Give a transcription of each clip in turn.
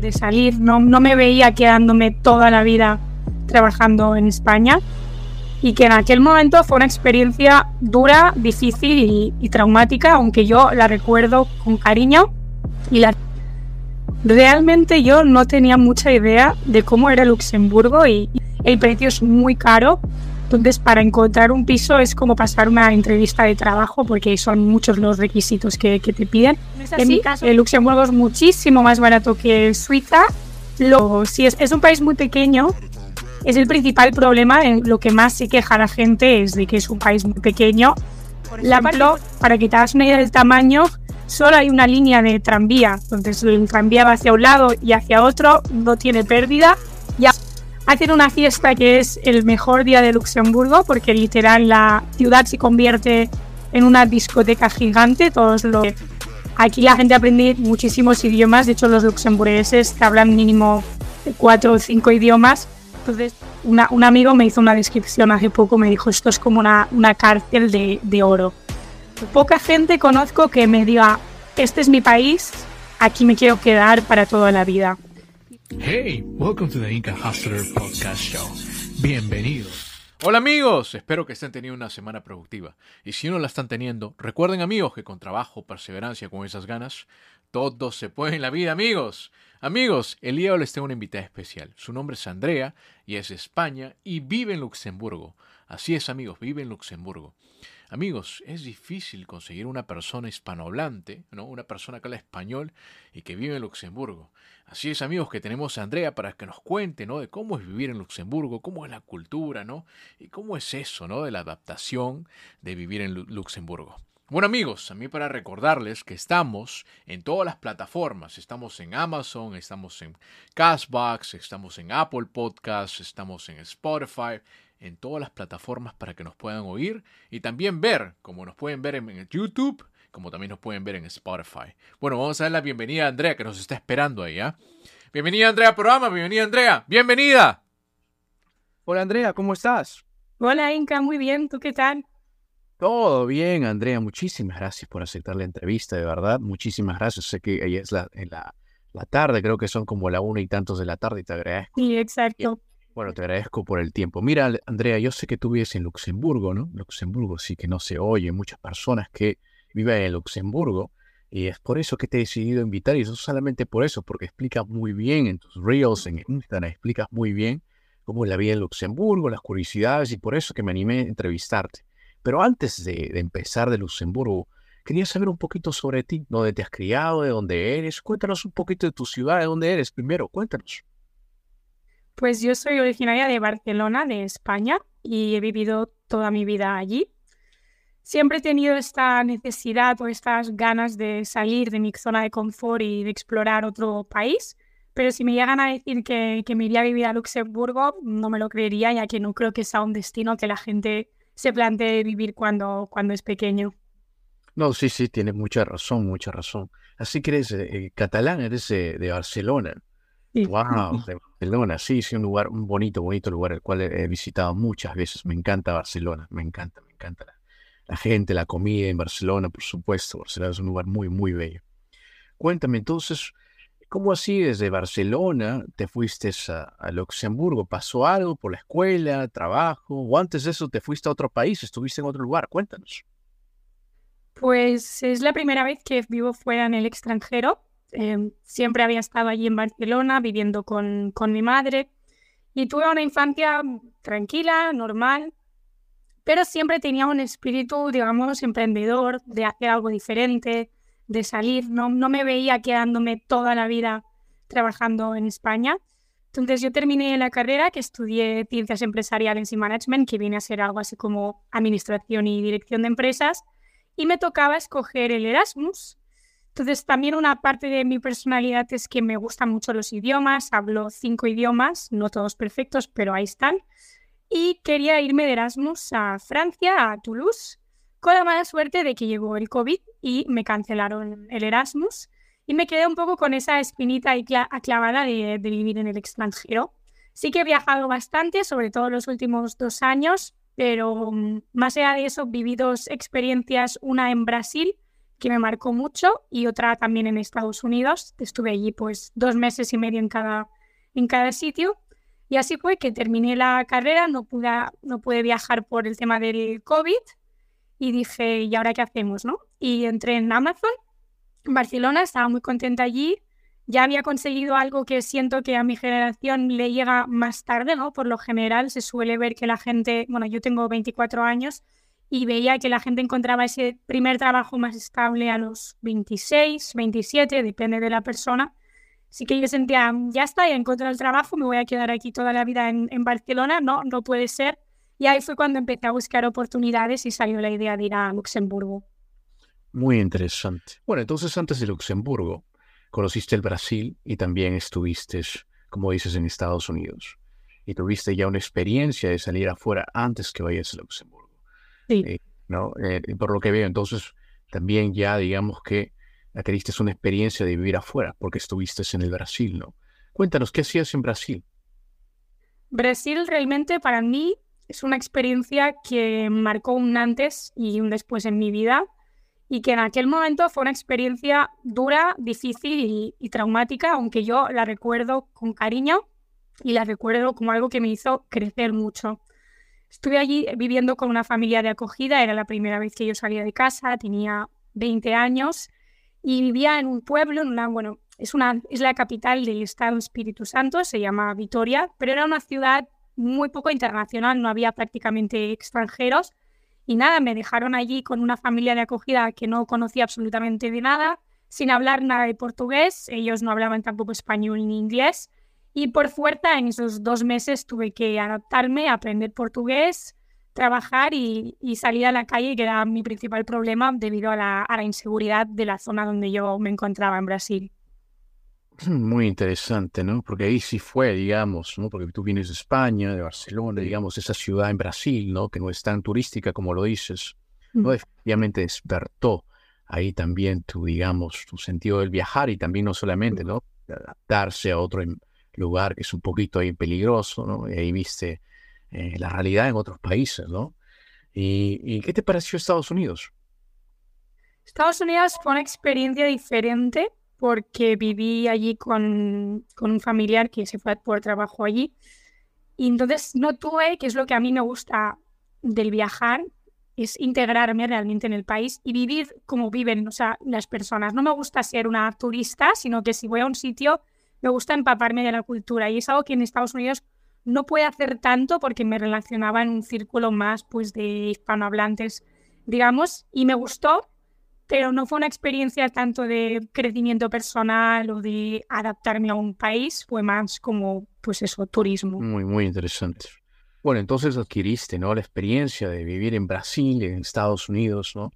de salir, no, no me veía quedándome toda la vida trabajando en España. Y que en aquel momento fue una experiencia dura, difícil y, traumática, aunque yo la recuerdo con cariño. Y la realmente yo no tenía mucha idea de cómo era Luxemburgo y el precio es muy caro. Entonces, para encontrar un piso es como pasar una entrevista de trabajo porque son muchos los requisitos que, te piden. en mi caso, el Luxemburgo es muchísimo más barato que Suiza. Lo, si es, es un país muy pequeño, es el principal problema. En lo que más se queja la gente es de que es un país muy pequeño. Por ejemplo, para que te hagas una idea del tamaño, solo hay una línea de tranvía. Entonces el tranvía va hacia un lado y hacia otro, no tiene pérdida. Hacen una fiesta que es el mejor día de Luxemburgo porque literal la ciudad se convierte en una discoteca gigante. Todos los aquí la gente aprende muchísimos idiomas. De hecho, los luxemburgueses hablan mínimo cuatro o cinco idiomas. Entonces, un amigo me hizo una descripción hace poco, me dijo, esto es como una, una cárcel de, de oro. Poca gente conozco que me diga, este es mi país, aquí me quiero quedar para toda la vida. Hey, welcome to the Inca Hustler Podcast Show. Bienvenidos. Hola amigos, espero que estén teniendo una semana productiva. Y si no la están teniendo, recuerden amigos que con trabajo, perseverancia, con esas ganas, todo se puede en la vida amigos. Amigos, el día de hoy les tengo una invitada especial. Su nombre es Andrea y es de España y vive en Luxemburgo. Así es amigos, vive en Luxemburgo. Amigos, es difícil conseguir una persona hispanohablante, ¿no? una persona que habla español y que vive en Luxemburgo. Así es, amigos, que tenemos a Andrea para que nos cuente ¿no? de cómo es vivir en Luxemburgo, cómo es la cultura, ¿no? Y cómo es eso, ¿no? De la adaptación de vivir en Luxemburgo. Bueno amigos, a mí para recordarles que estamos en todas las plataformas, estamos en Amazon, estamos en Castbox, estamos en Apple Podcasts, estamos en Spotify, en todas las plataformas para que nos puedan oír y también ver, como nos pueden ver en, YouTube, como también nos pueden ver en Spotify. Bueno, vamos a dar la bienvenida a Andrea que nos está esperando ahí, ¿ah? Bienvenida Andrea al programa, bienvenida Andrea, bienvenida. Hola Andrea, ¿cómo estás? Hola Inca, muy bien, ¿tú qué tal? Todo bien, Andrea, muchísimas gracias por aceptar la entrevista, de verdad, muchísimas gracias. Sé que ella es la, la, la tarde, creo que son como la una y tantos de la tarde y te agradezco. Sí, exacto. Bueno, te agradezco por el tiempo. Mira, Andrea, yo sé que tú vives en Luxemburgo, ¿no? Luxemburgo sí que no se oye, muchas personas que viven en Luxemburgo. Y es por eso que te he decidido invitar, y eso solamente por eso, porque explicas muy bien en tus reels, en Instagram, explicas muy bien cómo es la vida en Luxemburgo, las curiosidades, y por eso que me animé a entrevistarte. Pero antes de, de empezar de Luxemburgo, quería saber un poquito sobre ti, dónde te has criado, de dónde eres. Cuéntanos un poquito de tu ciudad, de dónde eres primero, cuéntanos. Pues yo soy originaria de Barcelona, de España, y he vivido toda mi vida allí. Siempre he tenido esta necesidad o estas ganas de salir de mi zona de confort y de explorar otro país, pero si me llegan a decir que, me iría a vivir a Luxemburgo, no me lo creería, ya que no creo que sea un destino que la gente se plantee vivir cuando, cuando es pequeño. No, sí, sí, tienes mucha razón, mucha razón. Así que eres eh, catalán, eres de Barcelona. Wow, de Barcelona, sí, sí, un lugar, un bonito, bonito lugar, el cual he, visitado muchas veces. Me encanta Barcelona, me encanta, me encanta la, gente, la comida en Barcelona, por supuesto. Barcelona es un lugar muy, muy bello. Cuéntame entonces, ¿cómo así desde Barcelona te fuiste a, Luxemburgo? ¿Pasó algo por la escuela, trabajo? ¿O antes de eso te fuiste a otro país? ¿Estuviste en otro lugar? Cuéntanos. Pues es la primera vez que vivo fuera en el extranjero. Em, siempre había estado allí en Barcelona viviendo con, con mi madre y tuve una infancia tranquila, normal, pero siempre tenía un espíritu, digamos, emprendedor, de hacer algo diferente, de salir. No, no me veía quedándome toda la vida trabajando en España. Entonces yo terminé la carrera que estudié ciencias empresariales y management, que viene a ser algo así como administración y dirección de empresas, y me tocaba escoger el Erasmus, entonces, también una parte de mi personalidad es que me gustan mucho los idiomas, hablo cinco idiomas, no todos perfectos, pero ahí están. Y quería irme de Erasmus a Francia, a Toulouse, con la mala suerte de que llegó el COVID y me cancelaron el Erasmus. Y me quedé un poco con esa espinita ahí aclavada de, de vivir en el extranjero. Sí que he viajado bastante, sobre todo los últimos dos años, pero mm, más allá de eso, viví dos experiencias, una en Brasil que me marcó mucho y otra también en Estados Unidos. Estuve allí pues dos meses y medio en cada, en cada sitio. Y así fue que terminé la carrera, no pude, no pude viajar por el tema del COVID y dije, ¿y ahora qué hacemos? ¿no? Y entré en Amazon, en Barcelona, estaba muy contenta allí. Ya había conseguido algo que siento que a mi generación le llega más tarde, ¿no? Por lo general se suele ver que la gente, bueno, yo tengo 24 años, y veía que la gente encontraba ese primer trabajo más estable a los 26, 27, depende de la persona. Así que yo sentía, ya está, ya encontrado el trabajo, me voy a quedar aquí toda la vida en, en, Barcelona. No, no puede ser. Y ahí fue cuando empecé a buscar oportunidades y salió la idea de ir a Luxemburgo. Muy interesante. Bueno, entonces antes de Luxemburgo, conociste el Brasil y también estuviste, como dices, en Estados Unidos. Y tuviste ya una experiencia de salir afuera antes que vayas a Luxemburgo. Sí. Eh, ¿no? Eh, por lo que veo, entonces también ya digamos que adquiriste una experiencia de vivir afuera, porque estuviste en el Brasil, ¿no? Cuéntanos, ¿qué hacías en Brasil? Brasil realmente para mí es una experiencia que marcó un antes y un después en mi vida y que en aquel momento fue una experiencia dura, difícil y traumática, aunque yo la recuerdo con cariño y la recuerdo como algo que me hizo crecer mucho. Estuve allí viviendo con una familia de acogida, era la primera vez que yo salía de casa, tenía 20 años y vivía en un pueblo, en bueno, es, una, es la capital del estado Espíritu Santo, se llama Vitoria, pero era una ciudad muy poco internacional, no había prácticamente extranjeros y nada, me dejaron allí con una familia de acogida que no conocía absolutamente de nada, sin hablar nada de portugués, ellos no hablaban tampoco español ni inglés y por fuerza, en esos dos meses tuve que adaptarme, aprender portugués, trabajar y, salir a la calle, que era mi principal problema debido a la, a la inseguridad de la zona donde yo me encontraba en Brasil. Muy interesante, ¿no? Porque ahí sí fue, digamos, ¿no? Porque tú vienes de España, de Barcelona, digamos, esa ciudad en Brasil, ¿no? Que no es tan turística como lo dices, ¿no? Efectivamente despertó ahí también tu, digamos, tu sentido del viajar y también no solamente, ¿no? adaptarse a otro, lugar que es un poquito ahí peligroso, ¿no? Y ahí viste eh, la realidad en otros países, ¿no? ¿Y, qué te pareció Estados Unidos? Estados Unidos fue una experiencia diferente porque viví allí con, con, un familiar que se fue por trabajo allí. Y entonces no tuve, que es lo que a mí me gusta del viajar, es integrarme realmente en el país y vivir como viven o sea, las personas. No me gusta ser una turista, sino que si voy a un sitio me gusta empaparme de la cultura y es algo que en Estados Unidos no puede hacer tanto porque me relacionaba en un círculo más pues de hispanohablantes, digamos, y me gustó, pero no fue una experiencia tanto de crecimiento personal o de adaptarme a un país, fue más como pues eso, turismo. Muy, muy interesante. Bueno, entonces adquiriste, ¿no? La experiencia de vivir en Brasil, en Estados Unidos, ¿no?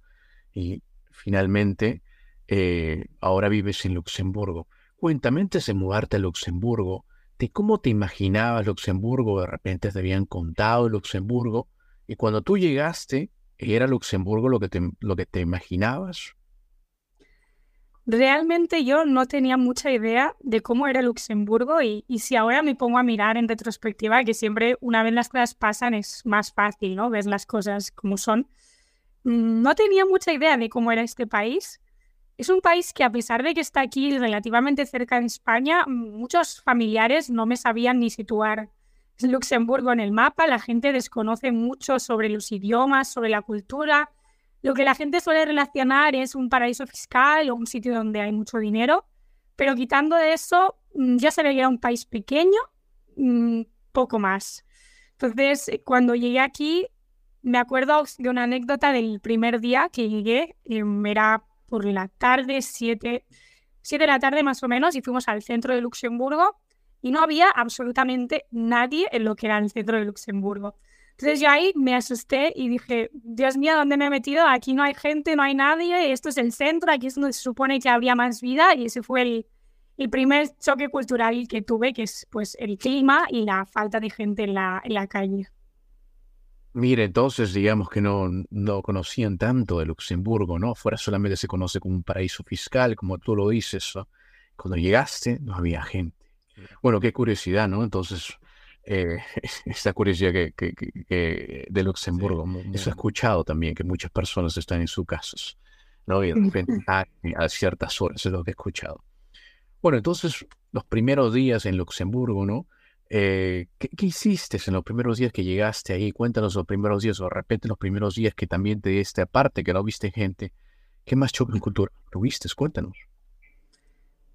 Y finalmente eh, ahora vives en Luxemburgo. Cuéntame antes de mudarte a Luxemburgo, de cómo te imaginabas Luxemburgo, de repente te habían contado Luxemburgo, y cuando tú llegaste, ¿era Luxemburgo lo que te, lo que te imaginabas? Realmente yo no tenía mucha idea de cómo era Luxemburgo y, y, si ahora me pongo a mirar en retrospectiva, que siempre una vez las cosas pasan es más fácil, ¿no? Ver las cosas como son. Mm, no tenía mucha idea de cómo era este país es un país que a pesar de que está aquí relativamente cerca de España, muchos familiares no me sabían ni situar Luxemburgo en el mapa. La gente desconoce mucho sobre los idiomas, sobre la cultura. Lo que la gente suele relacionar es un paraíso fiscal o un sitio donde hay mucho dinero. Pero quitando eso, ya se veía un país pequeño, poco más. Entonces, cuando llegué aquí, me acuerdo de una anécdota del primer día que llegué. Em, era por la tarde, 7 de la tarde más o menos, y fuimos al centro de Luxemburgo y no había absolutamente nadie en lo que era el centro de Luxemburgo. Entonces yo ahí me asusté y dije, Dios mío, ¿dónde me he metido? Aquí no hay gente, no hay nadie, esto es el centro, aquí es donde se supone que habría más vida y ese fue el, el primer choque cultural que tuve, que es pues el clima y la falta de gente en la, en la calle. Mire, entonces digamos que no, no conocían tanto de Luxemburgo, ¿no? Fuera solamente se conoce como un paraíso fiscal, como tú lo dices. Cuando llegaste no había gente. Bueno, qué curiosidad, ¿no? Entonces, eh, esta curiosidad que, que, de Luxemburgo, eso he escuchado también, que muchas personas están en sus casas. ¿no? Y de repente a, a ciertas horas, es lo que he escuchado. Bueno, entonces, los primeros días en Luxemburgo, ¿no? Eh, ¿qué, hiciste en los primeros días que llegaste ahí? Cuéntanos los primeros días, o de repente los primeros días que también te diste aparte, que no viste gente. ¿Qué más choque cultural tuviste? Cuéntanos.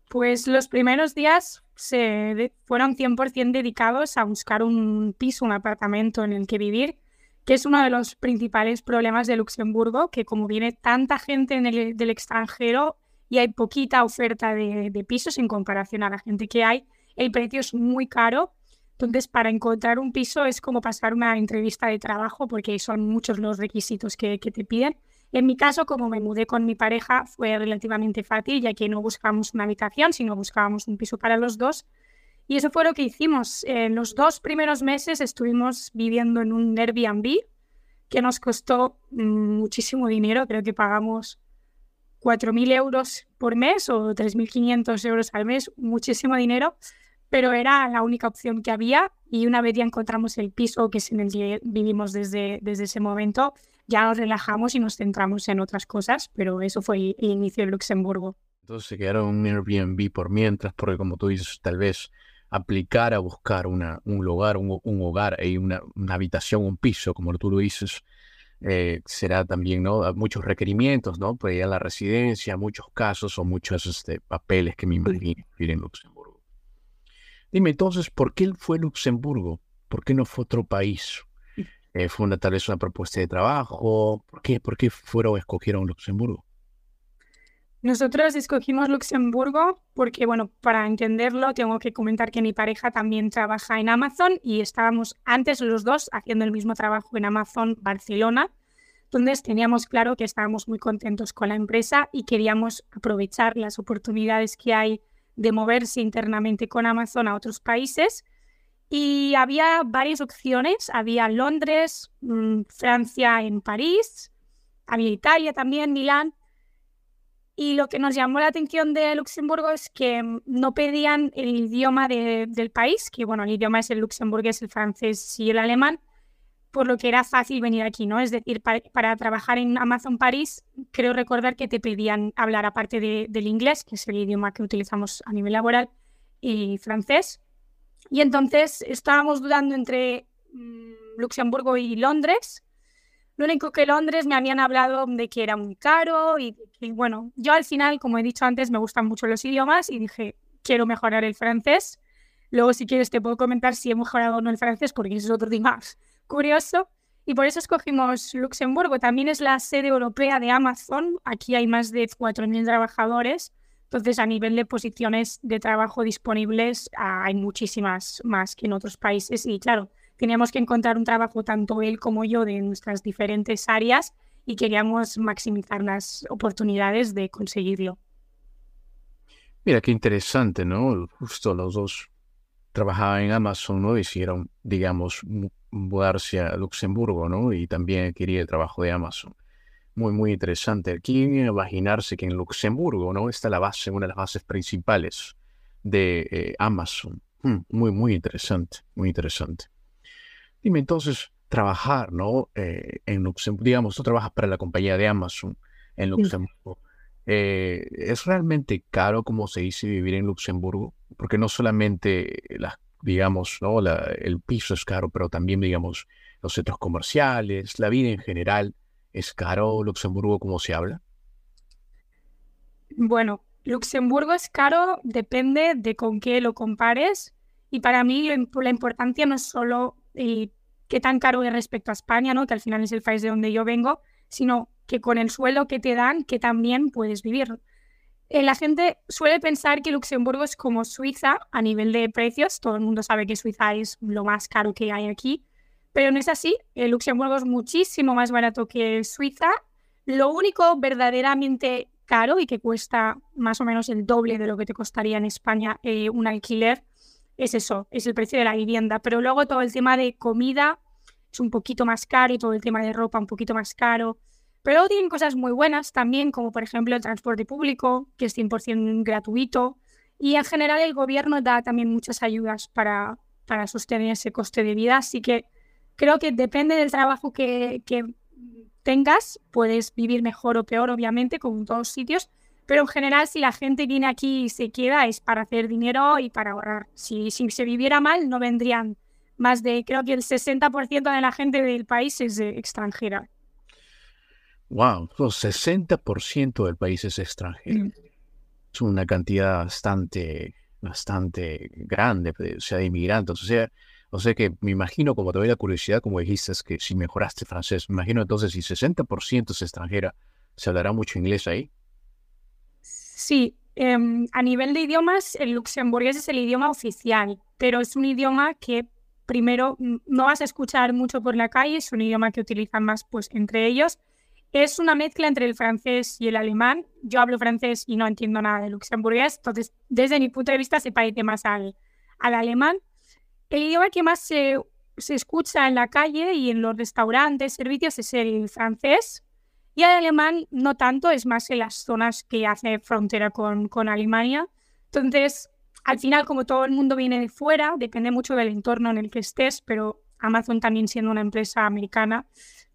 Pues los primeros días se fueron 100% dedicados a buscar un piso, un apartamento en el que vivir, que es uno de los principales problemas de Luxemburgo, que como viene tanta gente del extranjero y hay poquita oferta de, de pisos en comparación a la gente que hay, el precio es muy caro. Entonces, para encontrar un piso es como pasar una entrevista de trabajo porque son muchos los requisitos que, que te piden. En mi caso, como me mudé con mi pareja, fue relativamente fácil, ya que no buscamos una habitación, sino buscábamos un piso para los dos. Y eso fue lo que hicimos. En los dos primeros meses estuvimos viviendo en un Airbnb que nos costó muchísimo dinero. Creo que pagamos 4.000 euros por mes o 3.500 euros al mes, muchísimo dinero, pero era la única opción que había y una vez ya encontramos el piso que es en el que vivimos desde, desde ese momento, ya nos relajamos y nos centramos en otras cosas, pero eso fue el inicio de Luxemburgo. Entonces se quedaron en un Airbnb por mientras, porque como tú dices, tal vez aplicar a buscar una, un lugar, un, hogar y una, una, habitación, un piso, como tú lo dices, eh, será también, ¿no? Muchos requerimientos, ¿no? Pues ya la residencia, muchos casos o muchos este, papeles que me imagino ir en Luxemburgo. Dime entonces, ¿por qué fue Luxemburgo? ¿Por qué no fue otro país? Eh, ¿Fue una, tal vez una propuesta de trabajo? ¿Por qué, ¿Por qué fueron, escogieron Luxemburgo? Nosotros escogimos Luxemburgo porque, bueno, para entenderlo tengo que comentar que mi pareja también trabaja en Amazon y estábamos antes los dos haciendo el mismo trabajo en Amazon Barcelona. Entonces teníamos claro que estábamos muy contentos con la empresa y queríamos aprovechar las oportunidades que hay de moverse internamente con Amazon a otros países y había varias opciones. Había Londres, mm, Francia en París, había Italia también, Milán. Y lo que nos llamó la atención de Luxemburgo es que mm, no pedían el idioma del país, que bueno, el idioma es el luxemburgués, el francés y el alemán, por lo que era fácil venir aquí, ¿no? Es decir, para, trabajar en Amazon París, creo recordar que te pedían hablar aparte del inglés, que es el idioma que utilizamos a nivel laboral, y francés. Y entonces estábamos dudando entre mm, Luxemburgo y Londres. Lo único que Londres me habían hablado de que era muy caro y, bueno, yo al final, como he dicho antes, me gustan mucho los idiomas y dije, quiero mejorar el francés. Luego, si quieres, te puedo comentar si he mejorado o no el francés, porque eso es otro tema curioso. Y por eso escogimos Luxemburgo. También es la sede europea de Amazon. Aquí hay más de 4.000 trabajadores. Entonces, a nivel de posiciones de trabajo disponibles, ah, hay muchísimas más que en otros países. Y claro, teníamos que encontrar un trabajo, tanto él como yo, de nuestras diferentes áreas y queríamos maximizar las oportunidades de conseguirlo. Mira, qué interesante, ¿no? Justo los dos trabajaban en Amazon, ¿no? Hicieron, digamos, mudarse a Luxemburgo, ¿no? Y también quería el trabajo de Amazon muy, muy interesante. Aquí imaginarse que en Luxemburgo, ¿no? Está la base, una de las bases principales de eh, Amazon. Hmm, muy, muy interesante, muy interesante. Dime entonces, trabajar, ¿no? Eh, en Luxemburgo, digamos, tú trabajas para la compañía de Amazon en Luxemburgo. Eh, ¿Es realmente caro, como se dice, vivir en Luxemburgo? Porque no solamente las, digamos, ¿no? el piso es caro, pero también, digamos, los centros comerciales, la vida en general. ¿Es caro Luxemburgo como se habla? Bueno, Luxemburgo es caro, depende de con qué lo compares. Y para mí la importancia no es solo eh, qué tan caro es respecto a España, ¿no? que al final es el país de donde yo vengo, sino que con el suelo que te dan, que también puedes vivir. Eh, la gente suele pensar que Luxemburgo es como Suiza a nivel de precios. Todo el mundo sabe que Suiza es lo más caro que hay aquí. Pero no es así. El Luxemburgo es muchísimo más barato que Suiza. Lo único verdaderamente caro y que cuesta más o menos el doble de lo que te costaría en España eh, un alquiler es eso, es el precio de la vivienda. Pero luego todo el tema de comida es un poquito más caro y todo el tema de ropa un poquito más caro. Pero tienen cosas muy buenas también, como por ejemplo el transporte público, que es 100% gratuito. Y en general el gobierno da también muchas ayudas para, para sostener ese coste de vida. Así que creo que depende del trabajo que, tengas, puedes vivir mejor o peor, obviamente, como en todos sitios, pero en general si la gente viene aquí y se queda es para hacer dinero y para ahorrar. Si, si se viviera mal, no vendrían más de, creo que el 60% de la gente del país es extranjera. Wow, el 60% del país es extranjero. Mm. Es una cantidad bastante, bastante grande, o sea, de inmigrantes. O sea, o sea que me imagino, como te doy la curiosidad, como dijiste, es que si mejoraste francés, me imagino entonces si 60% es extranjera, ¿se hablará mucho inglés ahí? Sí, em, a nivel de idiomas, el luxemburgués es el idioma oficial, pero es un idioma que primero no vas a escuchar mucho por la calle, es un idioma que utilizan más pues entre ellos. Es una mezcla entre el francés y el alemán. Yo hablo francés y no entiendo nada de luxemburgués, entonces desde mi punto de vista se parece más al, al alemán, el idioma que más se, escucha en la calle y en los restaurantes, servicios es el francés. Y el alemán no tanto, es más en las zonas que hace frontera con, con Alemania. Entonces, al final, como todo el mundo viene de fuera, depende mucho del entorno en el que estés, pero Amazon también siendo una empresa americana,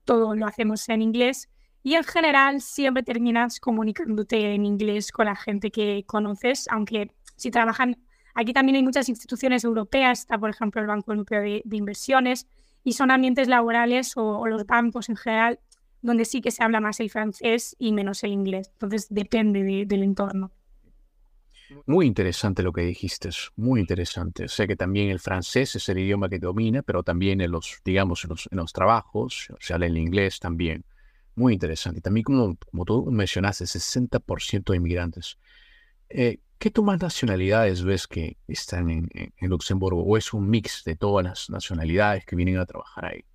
todo lo hacemos en inglés. Y en general siempre terminas comunicándote en inglés con la gente que conoces, aunque si trabajan Aquí también hay muchas instituciones europeas, está por ejemplo el Banco Europeo de, Inversiones, y son ambientes laborales o, los bancos en general donde sí que se habla más el francés y menos el inglés. Entonces depende del entorno. Muy interesante lo que dijiste, muy interesante. Sé que también el francés es el idioma que domina, pero también en los, digamos, en los, trabajos se habla el inglés también. Muy interesante. También como, como tú mencionaste, 60% de inmigrantes. Eh, ¿Qué más nacionalidades ves que están en, Luxemburgo? ¿O es un mix de todas las nacionalidades que vienen a trabajar ahí?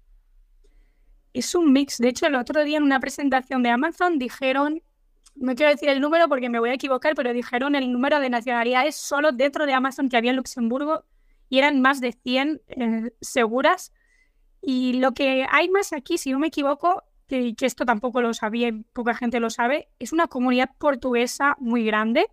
Es un mix. De hecho, el otro día en una presentación de Amazon dijeron, no quiero decir el número porque me voy a equivocar, pero dijeron el número de nacionalidades solo dentro de Amazon que había en Luxemburgo y eran más de 100 eh, seguras. Y lo que hay más aquí, si no me equivoco, que, que esto tampoco lo sabía y poca gente lo sabe, es una comunidad portuguesa muy grande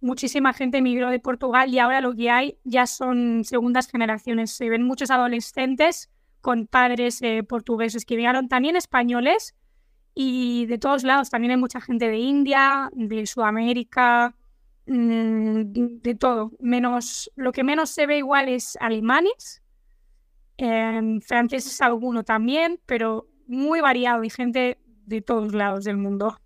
muchísima gente emigró de Portugal y ahora lo que hay ya son segundas generaciones. Se ven muchos adolescentes con padres eh, portugueses que emigraron, también españoles y de todos lados. También hay mucha gente de India, de Sudamérica, mm, de todo. Menos, lo que menos se ve igual es alemanes, eh, franceses alguno también, pero muy variado y gente de todos lados del mundo.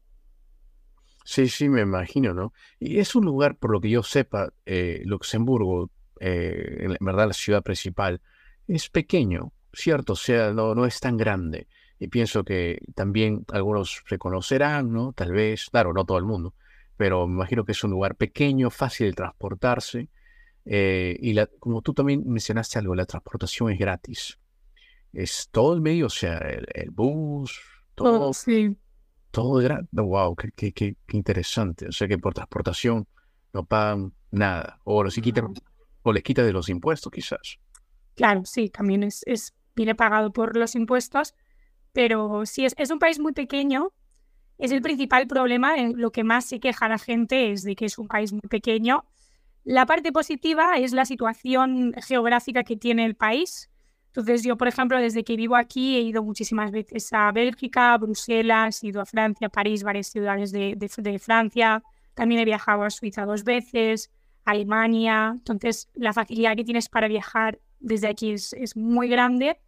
Sí, sí, me imagino, ¿no? Y es un lugar, por lo que yo sepa, eh, Luxemburgo, eh, en verdad la ciudad principal, es pequeño, ¿cierto? O sea, no, no es tan grande. Y pienso que también algunos reconocerán, ¿no? Tal vez, claro, no todo el mundo, pero me imagino que es un lugar pequeño, fácil de transportarse. Eh, y la, como tú también mencionaste algo, la transportación es gratis. Es todo el medio, o sea, el, bus, todo. sí todo era, wow, qué, qué, interesante. O sea que por transportación no pagan nada. O, quitan, o les quita de los impuestos quizás. Claro, sí, también es, es viene pagado por los impuestos, pero si es, es un país muy pequeño. Es el principal problema, en lo que más se queja la gente es de que es un país muy pequeño. La parte positiva es la situación geográfica que tiene el país, entonces yo, por ejemplo, desde que vivo aquí he ido muchísimas veces a Bélgica, Bruselas, he ido a Francia, París, varias ciudades de, de, Francia. También he viajado a Suiza dos veces, a Alemania. Entonces la facilidad que tienes para viajar desde aquí es, es muy grande,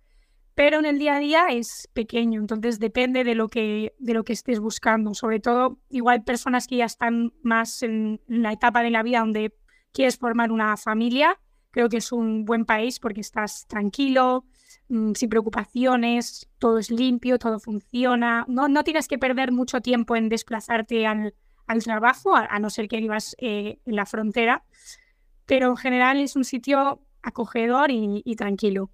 pero en el día a día es pequeño. Entonces depende de lo que, de lo que estés buscando. Sobre todo, igual personas que ya están más en la etapa de la vida donde quieres formar una familia Creo que es un buen país porque estás tranquilo, mm, sin preocupaciones, todo es limpio, todo funciona. No, no tienes que perder mucho tiempo en desplazarte al, al trabajo, a, no ser que vivas eh, en la frontera. Pero en general es un sitio acogedor y, tranquilo.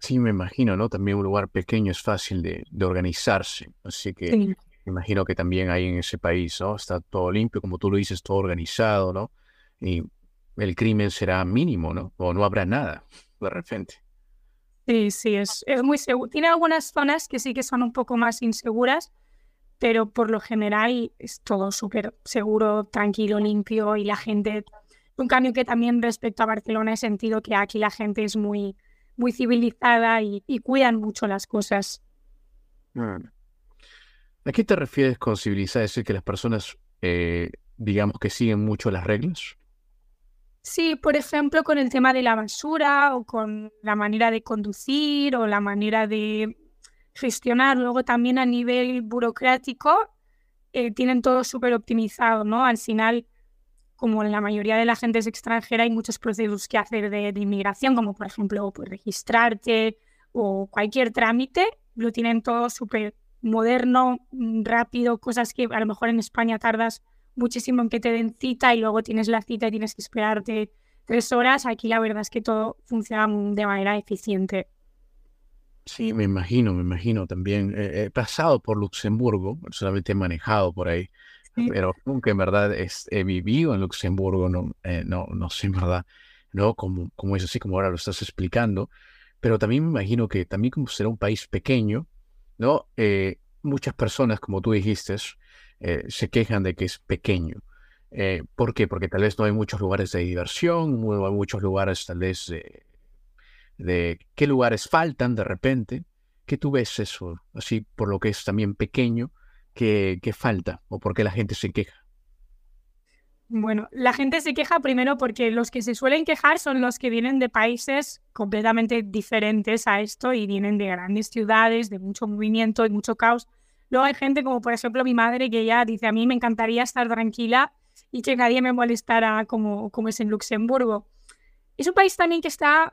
Sí, me imagino, ¿no? También un lugar pequeño es fácil de, de organizarse. Así que me imagino que también hay en ese país, ¿no? Está todo limpio, como tú lo dices, todo organizado, ¿no? Y el crimen será mínimo, ¿no? O no habrá nada de repente. Sí, sí, es, es muy seguro. Tiene algunas zonas que sí que son un poco más inseguras, pero por lo general es todo súper seguro, tranquilo, limpio y la gente... Un cambio que también respecto a Barcelona he sentido que aquí la gente es muy, muy civilizada y, cuidan mucho las cosas. Ah, ¿A qué te refieres con civilizar? ¿Es decir, que las personas, eh, digamos, que siguen mucho las reglas? Sí, por ejemplo, con el tema de la basura o con la manera de conducir o la manera de gestionar. Luego también a nivel burocrático eh, tienen todo súper optimizado, ¿no? Al final, como la mayoría de la gente es extranjera, hay muchos procesos que hacer de, inmigración, como por ejemplo pues, registrarte o cualquier trámite, lo tienen todo súper moderno, mm, rápido, cosas que a lo mejor en España tardas muchísimo en que te den cita y luego tienes la cita y tienes que esperarte tres horas. Aquí la verdad es que todo funciona de manera eficiente. Sí, me imagino, me imagino también. he pasado por Luxemburgo, solamente he manejado por ahí, pero nunca en verdad he vivido en Luxemburgo, no, eh, no, no sé en verdad, ¿no? Como, como es así, como ahora lo estás explicando, pero también me imagino que también como será un país pequeño, ¿no? Eh, muchas personas, como tú dijiste, eh, se quejan de que es pequeño. Eh, ¿Por qué? Porque tal vez no hay muchos lugares de diversión, no hay muchos lugares tal vez de, qué lugares faltan de repente. ¿Qué tú ves eso? Así por lo que es también pequeño, ¿qué, qué falta o por qué la gente se queja? Bueno, la gente se queja primero porque los que se suelen quejar son los que vienen de países completamente diferentes a esto y vienen de grandes ciudades, de mucho movimiento y mucho caos. Luego hay gente como por ejemplo mi madre que ya dice a mí me encantaría estar tranquila y que nadie me molestara como, como es en Luxemburgo. Es un país también que está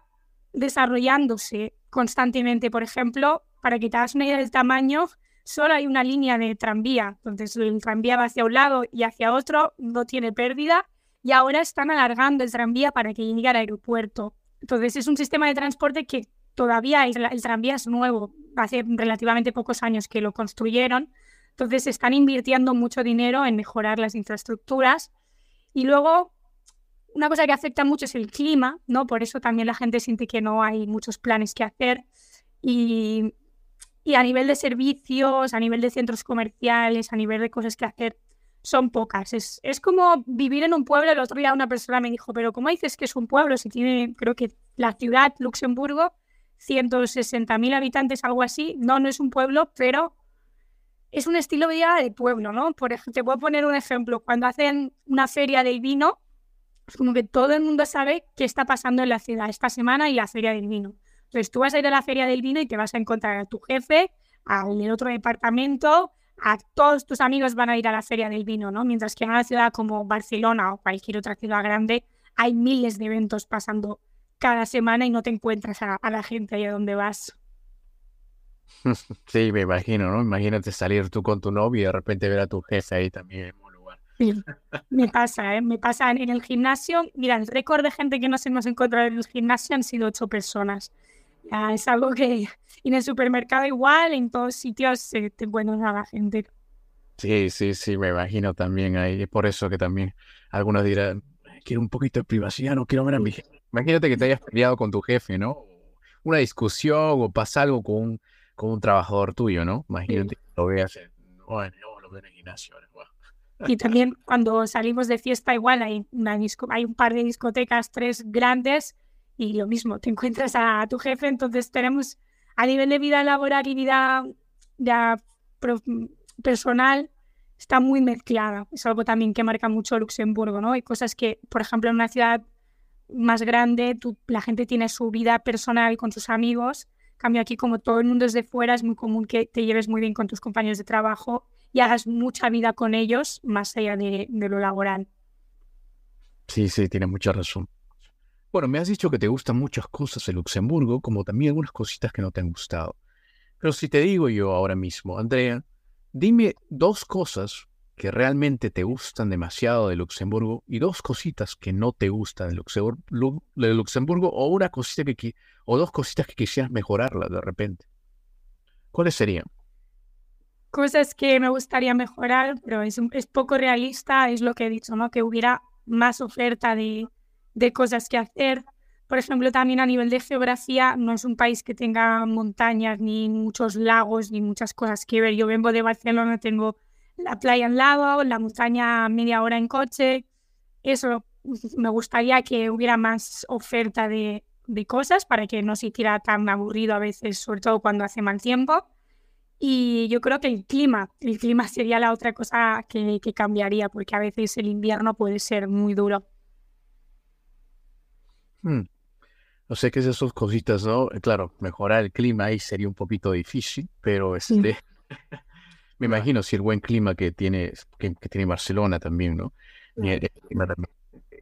desarrollándose constantemente. Por ejemplo, para que te hagas una idea del tamaño, solo hay una línea de tranvía. Entonces el tranvía va hacia un lado y hacia otro, no tiene pérdida. Y ahora están alargando el tranvía para que llegue al aeropuerto. Entonces es un sistema de transporte que todavía el tranvía es nuevo, hace relativamente pocos años que lo construyeron, entonces están invirtiendo mucho dinero en mejorar las infraestructuras y luego una cosa que afecta mucho es el clima, ¿no? Por eso también la gente siente que no hay muchos planes que hacer y, y a nivel de servicios, a nivel de centros comerciales, a nivel de cosas que hacer, son pocas. Es, es como vivir en un pueblo. El otro día una persona me dijo, pero ¿cómo dices que es un pueblo si tiene, creo que la ciudad, Luxemburgo, 160.000 habitantes, algo así. No, no es un pueblo, pero es un estilo de vida de pueblo, ¿no? Por ejemplo, te voy a poner un ejemplo. Cuando hacen una feria del vino, es como que todo el mundo sabe qué está pasando en la ciudad esta semana y la feria del vino. Entonces tú vas a ir a la feria del vino y te vas a encontrar a tu jefe, al otro departamento, a todos tus amigos van a ir a la feria del vino, ¿no? Mientras que en una ciudad como Barcelona o cualquier otra ciudad grande hay miles de eventos pasando cada semana y no te encuentras a, la gente ahí a donde vas. Sí, me imagino, ¿no? Imagínate salir tú con tu novio y de repente ver a tu jefe ahí también en un lugar. Sí, me pasa, ¿eh? Me pasa en, el gimnasio. Mira, el récord de gente que nos hemos encontrado en el gimnasio han sido ocho personas. Ya, es algo que en el supermercado igual, en todos sitios te encuentras a la gente. Sí, sí, sí, me imagino también ahí. Es por eso que también algunos dirán, quiero un poquito de privacidad, no quiero ver a mi jefe Imagínate que te hayas peleado con tu jefe, ¿no? Una discusión o pasa algo con un, con un trabajador tuyo, ¿no? Imagínate que lo veas en, bueno, lo veo en el gimnasio. Y también cuando salimos de fiesta, igual hay, una hay un par de discotecas, tres grandes, y lo mismo, te encuentras a tu jefe, entonces tenemos a nivel de vida laboral y vida ya personal, está muy mezclada. Es algo también que marca mucho Luxemburgo, ¿no? Hay cosas que, por ejemplo, en una ciudad más grande, la gente tiene su vida personal con sus amigos. cambio aquí, como todo el mundo es de fuera, es muy común que te lleves muy bien con tus compañeros de trabajo y hagas mucha vida con ellos más allá de, lo laboral. Sí, sí, tiene mucha razón. Bueno, me has dicho que te gustan muchas cosas de Luxemburgo, como también algunas cositas que no te han gustado. Pero si te digo yo ahora mismo, Andrea, dime dos cosas que realmente te gustan demasiado de Luxemburgo y dos cositas que no te gustan de Luxemburgo, o una cosita que o dos cositas que quisieras mejorarla de repente. ¿Cuáles serían? Cosas que me gustaría mejorar, pero es, es poco realista, es lo que he dicho, ¿no? Que hubiera más oferta de, de cosas que hacer. Por ejemplo, también a nivel de geografía, no es un país que tenga montañas, ni muchos lagos, ni muchas cosas que ver. Yo vengo de Barcelona, tengo la playa al lado, la montaña media hora en coche. Eso me gustaría que hubiera más oferta de, cosas para que no se hiciera tan aburrido a veces, sobre todo cuando hace mal tiempo. Y yo creo que el clima, el clima sería la otra cosa que, que cambiaría, porque a veces el invierno puede ser muy duro. Hmm. Sé qué es esas cositas, ¿no? Claro, mejorar el clima ahí sería un poquito difícil, pero este, me imagino si el buen clima que tiene, que, tiene Barcelona también, ¿no?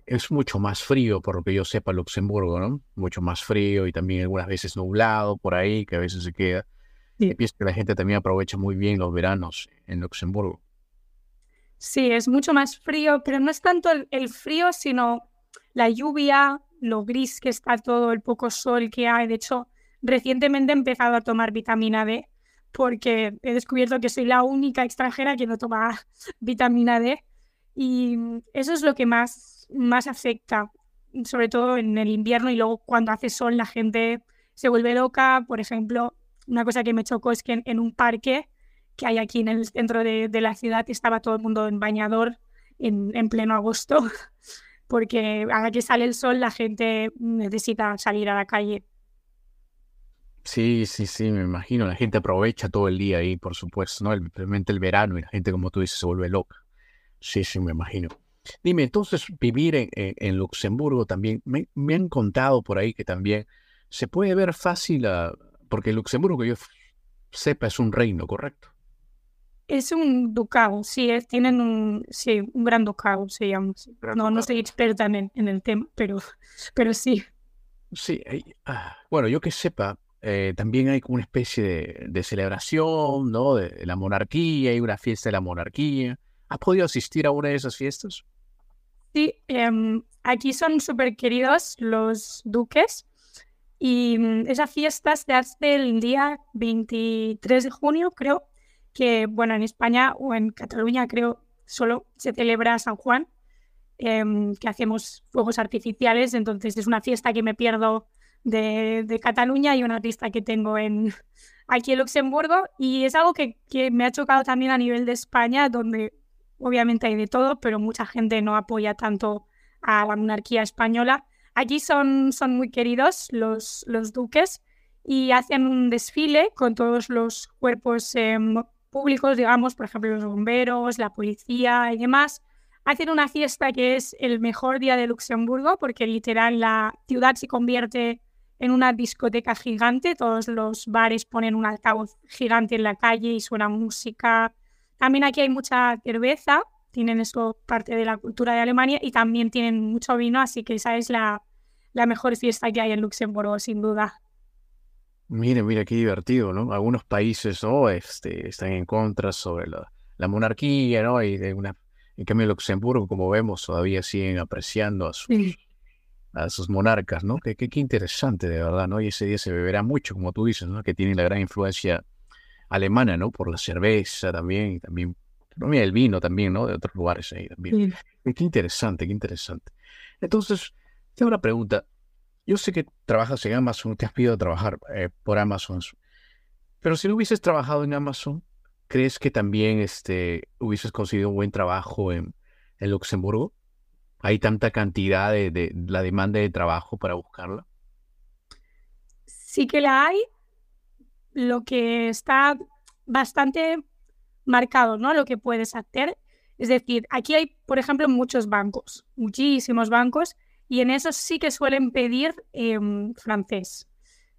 Es mucho más frío, por lo que yo sepa, Luxemburgo, ¿no? Mucho más frío y también algunas veces nublado por ahí, que a veces se queda. Y pienso que la gente también aprovecha muy bien los veranos en Luxemburgo. Sí, es mucho más frío, pero no es tanto el, frío, sino la lluvia, lo gris que está todo, el poco sol que hay. De hecho, recientemente he empezado a tomar vitamina D porque he descubierto que soy la única extranjera que no toma vitamina D y eso es lo que más, más afecta, sobre todo en el invierno y luego cuando hace sol la gente se vuelve loca. Por ejemplo, una cosa que me chocó es que en, un parque que hay aquí en el centro de, la ciudad estaba todo el mundo en bañador en, en pleno agosto, porque ahora que sale el sol la gente necesita salir a la calle. Sí, sí, sí, me imagino. La gente aprovecha todo el día ahí, por supuesto, ¿no? Realmente el verano y la gente, como tú dices, se vuelve loca. Sí, sí, me imagino. Dime, entonces, vivir en, Luxemburgo también, me, me, han contado por ahí que también se puede ver fácil, porque Luxemburgo, que yo sepa, es un reino, ¿correcto? Es un ducado, sí, tienen un, sí, un gran ducado, se llama. No, no soy experta en, en, el tema, pero, pero sí. Sí, ah, bueno, yo que sepa, eh, también hay como una especie de, celebración, ¿no? De, la monarquía, hay una fiesta de la monarquía. ¿Has podido asistir a una de esas fiestas? Sí, em, aquí son súper queridos los duques y mm, esa fiesta se hace el día 23 de junio, creo, que bueno, en España o en Cataluña creo solo se celebra San Juan, em, que hacemos fuegos artificiales, entonces es una fiesta que me pierdo de, Cataluña y una artista que tengo en, aquí en Luxemburgo. Y es algo que, que, me ha chocado también a nivel de España, donde obviamente hay de todo, pero mucha gente no apoya tanto a la monarquía española. Aquí son, son muy queridos los, los duques y hacen un desfile con todos los cuerpos em, públicos, digamos, por ejemplo, los bomberos, la policía y demás. Hacen una fiesta que es el mejor día de Luxemburgo porque literal la ciudad se convierte en una discoteca gigante, todos los bares ponen un altavoz gigante en la calle y suena música. También aquí hay mucha cerveza, tienen eso parte de la cultura de Alemania y también tienen mucho vino, así que esa es la, la mejor fiesta que hay en Luxemburgo, sin duda. Mire, mira, qué divertido, ¿no? Algunos países, ¿no? Este, están en contra sobre la, monarquía, ¿no? Y de una, en cambio, Luxemburgo, como vemos, todavía siguen apreciando a sus, a sus monarcas, ¿no? Qué, qué, interesante, de verdad, ¿no? Y ese día se beberá mucho, como tú dices, ¿no? Que tiene la gran influencia alemana, ¿no? Por la cerveza también, y también, también el vino también, ¿no? De otros lugares ahí también. Qué interesante, qué interesante. Entonces, tengo una pregunta. Yo sé que trabajas en Amazon, te has pedido trabajar eh, por Amazon, pero si no hubieses trabajado en Amazon, ¿crees que también este, hubieses conseguido un buen trabajo en, en Luxemburgo? ¿Hay tanta cantidad de, la demanda de trabajo para buscarla? Sí que la hay. Lo que está bastante marcado, ¿no? Lo que puedes hacer. Es decir, aquí hay, por ejemplo, muchos bancos, muchísimos bancos, y en esos sí que suelen pedir em, francés.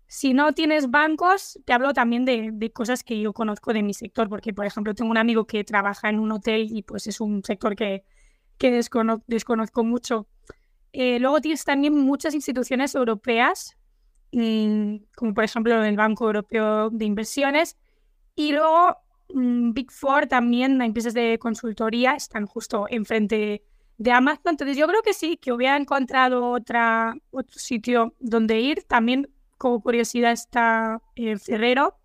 Si no tienes bancos, te hablo también de, de, cosas que yo conozco de mi sector, porque, por ejemplo, tengo un amigo que trabaja en un hotel y pues es un sector que que desconozco mucho. Eh, luego tienes también muchas instituciones europeas, mm, como por ejemplo el Banco Europeo de Inversiones, y luego mm, Big Four también, empresas de consultoría, están justo enfrente de Amazon. Entonces yo creo que sí, que hubiera encontrado otro sitio donde ir. También como curiosidad está eh, Ferrero,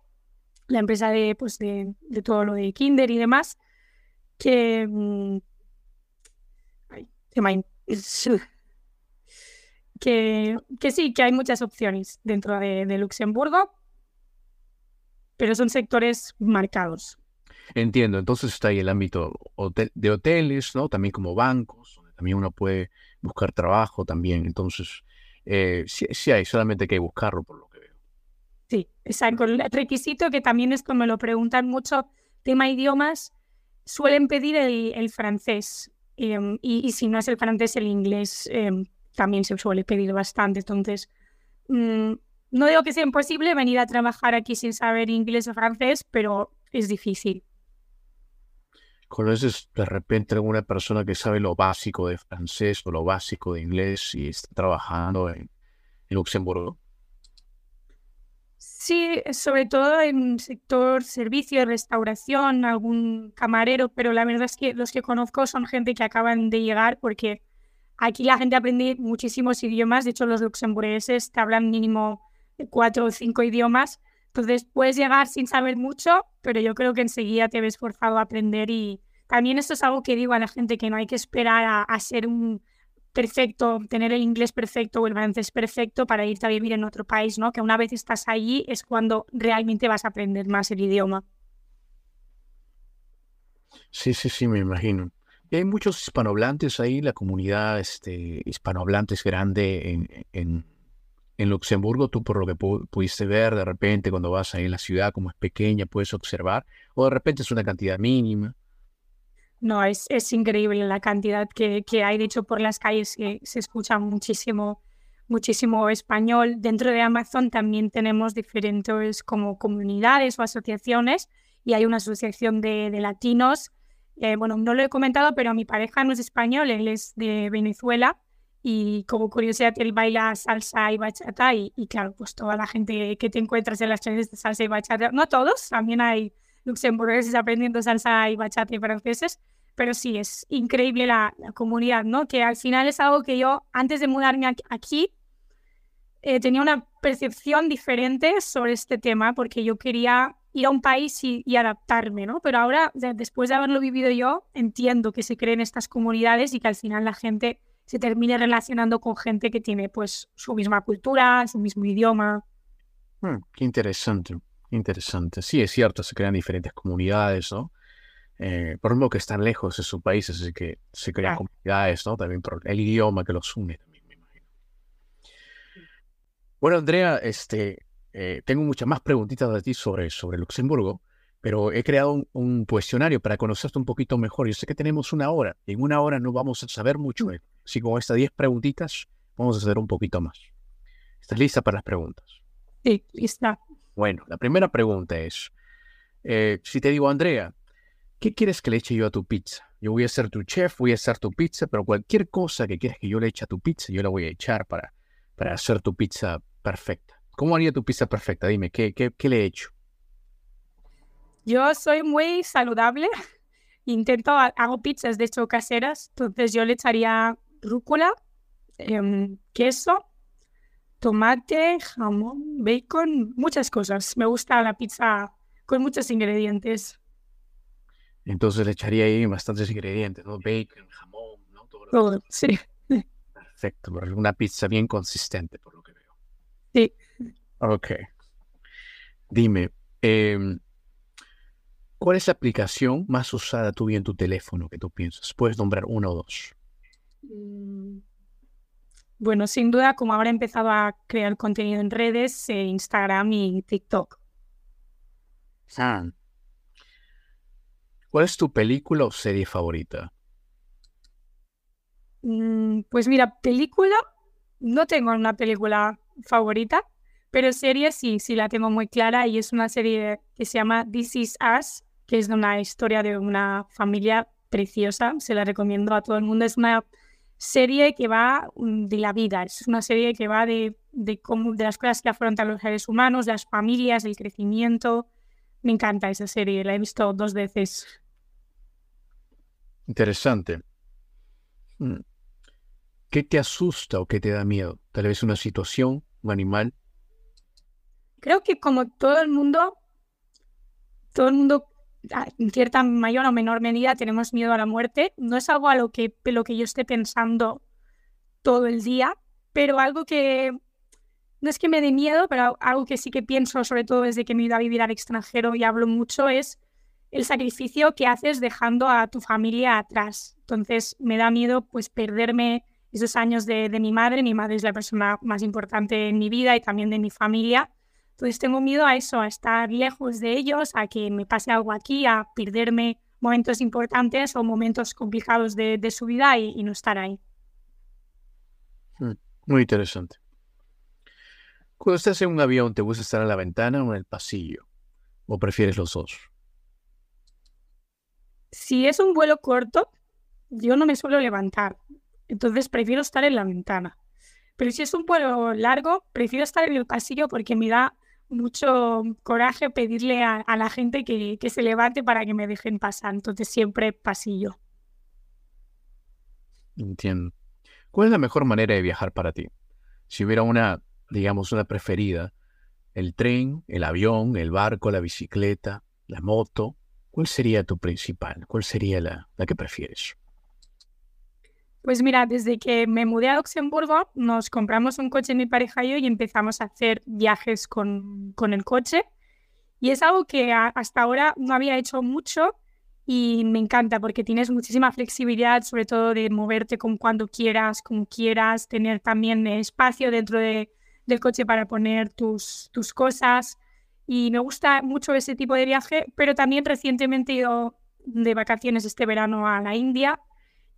la empresa de, pues de, de, todo lo de Kinder y demás, que... Mm, que, que sí, que hay muchas opciones dentro de, Luxemburgo, pero son sectores marcados. Entiendo, entonces está ahí el ámbito de hoteles, ¿no? También como bancos, también uno puede buscar trabajo también. Entonces, eh, sí, sí, hay, solamente hay que buscarlo por lo que veo. Sí, exacto. El requisito que también es como lo preguntan mucho, tema idiomas, suelen pedir el, francés. Em, y, si no es el francés, el inglés em, también se suele pedir bastante. Entonces, mm, no digo que sea imposible venir a trabajar aquí sin saber inglés o francés, pero es difícil. ¿Conoces de repente alguna persona que sabe lo básico de francés o lo básico de inglés y está trabajando en, Luxemburgo? Sí, sobre todo en sector servicio, restauración, algún camarero, pero la verdad es que los que conozco son gente que acaban de llegar porque aquí la gente aprende muchísimos idiomas. De hecho, los luxemburgueses te hablan mínimo cuatro o cinco idiomas. Entonces puedes llegar sin saber mucho, pero yo creo que enseguida te ves forzado a aprender y también esto es algo que digo a la gente que no hay que esperar a, ser un perfecto, tener el inglés perfecto o el francés perfecto para irte a vivir en otro país, ¿no? Que una vez estás allí es cuando realmente vas a aprender más el idioma. Sí, sí, sí, me imagino. Y hay muchos hispanohablantes ahí, la comunidad este, hispanohablante es grande en en Luxemburgo, tú por lo que pudiste ver de repente cuando vas ahí en la ciudad, como es pequeña, puedes observar, o de repente es una cantidad mínima. No, es, es increíble la cantidad que, que hay. De hecho, por las calles que se escucha muchísimo, muchísimo español. Dentro de Amazon también tenemos diferentes como comunidades o asociaciones y hay una asociación de, de latinos. Eh, bueno, no lo he comentado, pero mi pareja no es español, él es de Venezuela y como curiosidad, él baila salsa y bachata y, claro, pues toda la gente que te encuentras en las clases de salsa y bachata, no todos, también hay luxemburgueses aprendiendo salsa y bachata y franceses, pero sí, es increíble la, comunidad, ¿no? Que al final es algo que yo, antes de mudarme aquí, eh, tenía una percepción diferente sobre este tema, porque yo quería ir a un país y, y adaptarme, ¿no? Pero ahora, después de haberlo vivido yo, entiendo que se creen estas comunidades y que al final la gente se termine relacionando con gente que tiene pues su misma cultura, su mismo idioma. Hmm, qué interesante, interesante. Sí, es cierto, se crean diferentes comunidades, ¿no? Eh, por lo que están lejos de sus países, así que se crean comunidades, ¿no? También por el idioma que los une, también me imagino. Bueno, Andrea, este, eh, tengo muchas más preguntitas de ti sobre, sobre Luxemburgo, pero he creado un, cuestionario para conocerte un poquito mejor. Yo sé que tenemos una hora, en una hora no vamos a saber mucho. Así como estas 10 preguntitas, vamos a hacer un poquito más. ¿Estás lista para las preguntas? Sí, lista. Bueno, la primera pregunta es, eh, si te digo, Andrea, ¿qué quieres que le eche yo a tu pizza? Yo voy a ser tu chef, voy a hacer tu pizza, pero cualquier cosa que quieras que yo le eche a tu pizza, yo la voy a echar para, para hacer tu pizza perfecta. ¿Cómo haría tu pizza perfecta? Dime, ¿qué, qué, qué le he hecho? Yo soy muy saludable. Intento, hago pizzas de hecho caseras, entonces yo le echaría rúcula, em, queso, tomate, jamón, bacon, muchas cosas. Me gusta la pizza con muchos ingredientes. Entonces le echaría ahí bastantes ingredientes, ¿no? Bacon, jamón, ¿no? Todo, sí. Perfecto, una pizza bien consistente, por lo que veo. Sí. Ok. Dime, em, ¿cuál es la aplicación más usada tú en tu teléfono que tú piensas? Puedes nombrar uno o dos. Mm, bueno, sin duda, como ahora he empezado a crear contenido en redes, eh, Instagram y TikTok. ¿Cuál es tu película o serie favorita? Mm, pues mira, película, no tengo una película favorita, pero serie sí, sí la tengo muy clara y es una serie que se llama This Is Us, que es una historia de una familia preciosa, se la recomiendo a todo el mundo. Es una serie que va mm, de la vida, es una serie que va de, de, de las cosas que afrontan los seres humanos, las familias, del crecimiento. Me encanta esa serie, la he visto dos veces. Interesante. Mm. ¿Qué te asusta o qué te da miedo? Tal vez una situación, un animal. Creo que como todo el mundo, todo el mundo en cierta mayor o menor medida tenemos miedo a la muerte. No es algo a lo que, lo que yo esté pensando todo el día, pero algo que no es que me dé miedo, pero algo que sí que pienso, sobre todo desde que me he ido a vivir al extranjero y hablo mucho, es el sacrificio que haces dejando a tu familia atrás. Entonces me da miedo pues perderme esos años de, de mi madre. Mi madre es la persona más importante en mi vida y también de mi familia. Entonces tengo miedo a eso, a estar lejos de ellos, a que me pase algo aquí, a perderme momentos importantes o momentos complicados de, su vida y, no estar ahí. Hmm, muy interesante. Cuando estás en un avión, ¿te gusta estar en la ventana o en el pasillo? ¿O prefieres los dos? Si es un vuelo corto, yo no me suelo levantar. Entonces prefiero estar en la ventana. Pero si es un vuelo largo, prefiero estar en el pasillo porque me da mucho coraje pedirle a, la gente que, que, se levante para que me dejen pasar. Entonces siempre pasillo. Entiendo. ¿Cuál es la mejor manera de viajar para ti? Si hubiera una, digamos, una preferida, el tren, el avión, el barco, la bicicleta, la moto, ¿cuál sería tu principal? ¿Cuál sería la, la que prefieres? Pues mira, desde que me mudé a Luxemburgo, nos compramos un coche mi pareja y yo y empezamos a hacer viajes con, con el coche. Y es algo que hasta ahora no había hecho mucho y me encanta porque tienes muchísima flexibilidad, sobre todo de moverte con cuando quieras, como quieras, tener también espacio dentro de, del coche para poner tus, tus cosas. Y me gusta mucho ese tipo de viaje, pero también recientemente he ido de vacaciones este verano a la India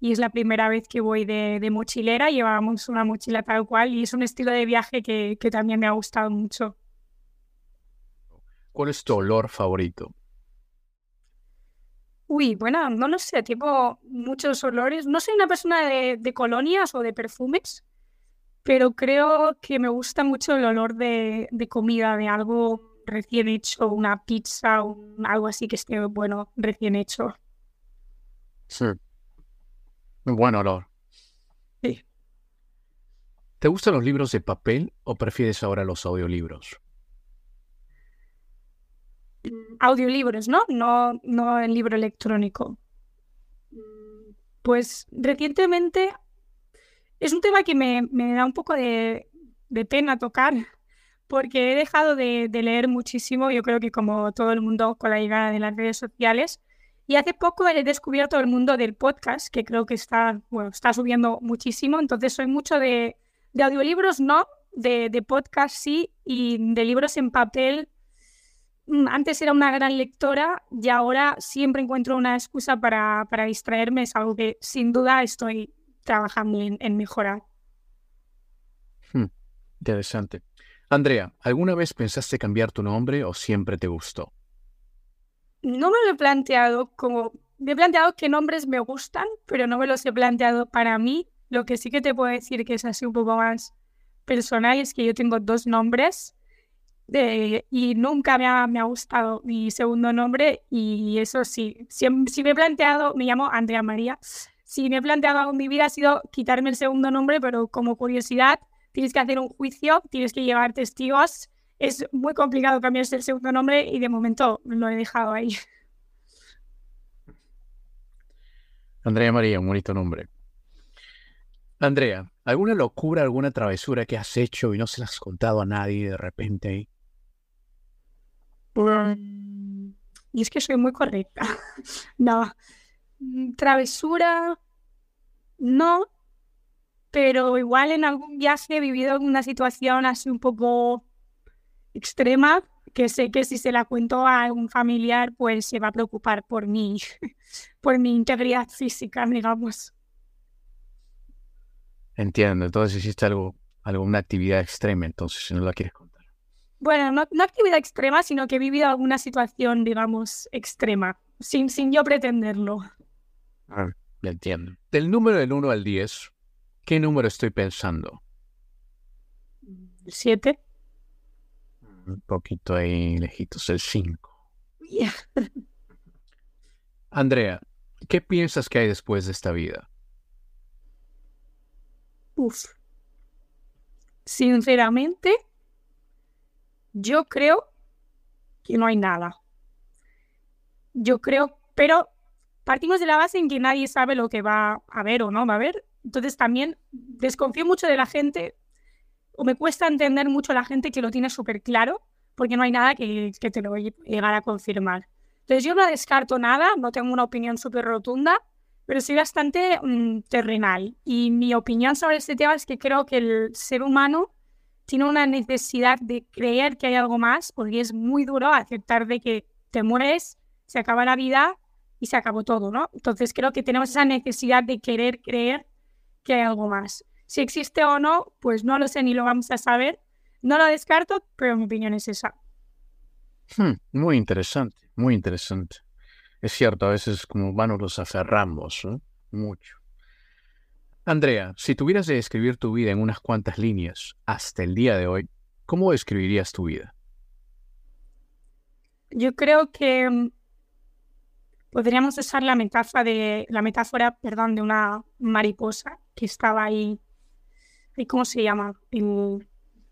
y es la primera vez que voy de, mochilera. Llevábamos una mochila tal cual y es un estilo de viaje que, también me ha gustado mucho. ¿Cuál es tu olor favorito? Uy, bueno, no lo sé, tipo muchos olores. No soy una persona de, colonias o de perfumes, pero creo que me gusta mucho el olor de, comida, de algo recién hecho, una pizza o algo así que esté bueno, recién hecho. Sí. Buen olor. Sí. ¿Te gustan los libros de papel o prefieres ahora los audiolibros? Mm, audiolibros, ¿no? No, no el libro electrónico. Pues recientemente es un tema que me, da un poco de, pena tocar, porque he dejado de, de, leer muchísimo, yo creo que como todo el mundo con la llegada de las redes sociales, y hace poco he descubierto el mundo del podcast, que creo que está, bueno, está subiendo muchísimo. Entonces soy mucho de, audiolibros, no, de, podcast sí, y de libros en papel. Mm, antes era una gran lectora y ahora siempre encuentro una excusa para, para distraerme. Es algo que sin duda estoy trabajando en, mejorar. Hmm, interesante. Andrea, ¿alguna vez pensaste cambiar tu nombre o siempre te gustó? No me lo he planteado como, me he planteado qué nombres me gustan, pero no me los he planteado para mí. Lo que sí que te puedo decir que es así un poco más personal es que yo tengo dos nombres de, y nunca me ha, me ha, gustado mi segundo nombre y eso sí, si, si, me he planteado, me llamo Andrea María, si me he planteado en mi vida ha sido quitarme el segundo nombre, pero como curiosidad tienes que hacer un juicio, tienes que llevar testigos es muy complicado cambiarse el segundo nombre y de momento lo he dejado ahí. Andrea María, un bonito nombre. Andrea, ¿alguna locura, alguna travesura que has hecho y no se la has contado a nadie de repente mm, y es que soy muy correcta. no. Mm, travesura, no. Pero igual en algún viaje he vivido alguna situación así un poco extrema que sé que si se la cuento a un familiar, pues se va a preocupar por mí, por mi integridad física, digamos. Entiendo, entonces hiciste algo, alguna actividad extrema, entonces, si no la quieres contar. Bueno, no, no actividad extrema, sino que he vivido alguna situación, digamos, extrema, sin, sin yo pretenderlo. Ah, ya entiendo. Del número del 1 al 10, ¿qué número estoy pensando? Siete un poquito ahí lejitos, el 5. Andrea, ¿qué piensas que hay después de esta vida? Uf. Sinceramente, yo creo que no hay nada. Yo creo, pero partimos de la base en que nadie sabe lo que va a haber o no va a haber. Entonces también desconfío mucho de la gente o me cuesta entender mucho la gente que lo tiene súper claro, porque no hay nada que, que te lo voy a llegar a confirmar. Entonces yo no descarto nada, no tengo una opinión súper rotunda, pero soy bastante mm, terrenal. Y mi opinión sobre este tema es que creo que el ser humano tiene una necesidad de creer que hay algo más, porque es muy duro aceptar de que te mueres, se acaba la vida y se acabó todo, ¿no? Entonces creo que tenemos esa necesidad de querer creer que hay algo más. Si existe o no, pues no lo sé ni lo vamos a saber. No lo descarto, pero mi opinión es esa. Hmm, muy interesante, muy interesante. Es cierto, a veces como humanos los aferramos, ¿no? Mucho. Andrea, si tuvieras de escribir tu vida en unas cuantas líneas hasta el día de hoy, ¿cómo describirías tu vida? Yo creo que mm, podríamos usar la metáfora de la metáfora, perdón, de una mariposa que estaba ahí ¿Y cómo se llama? El,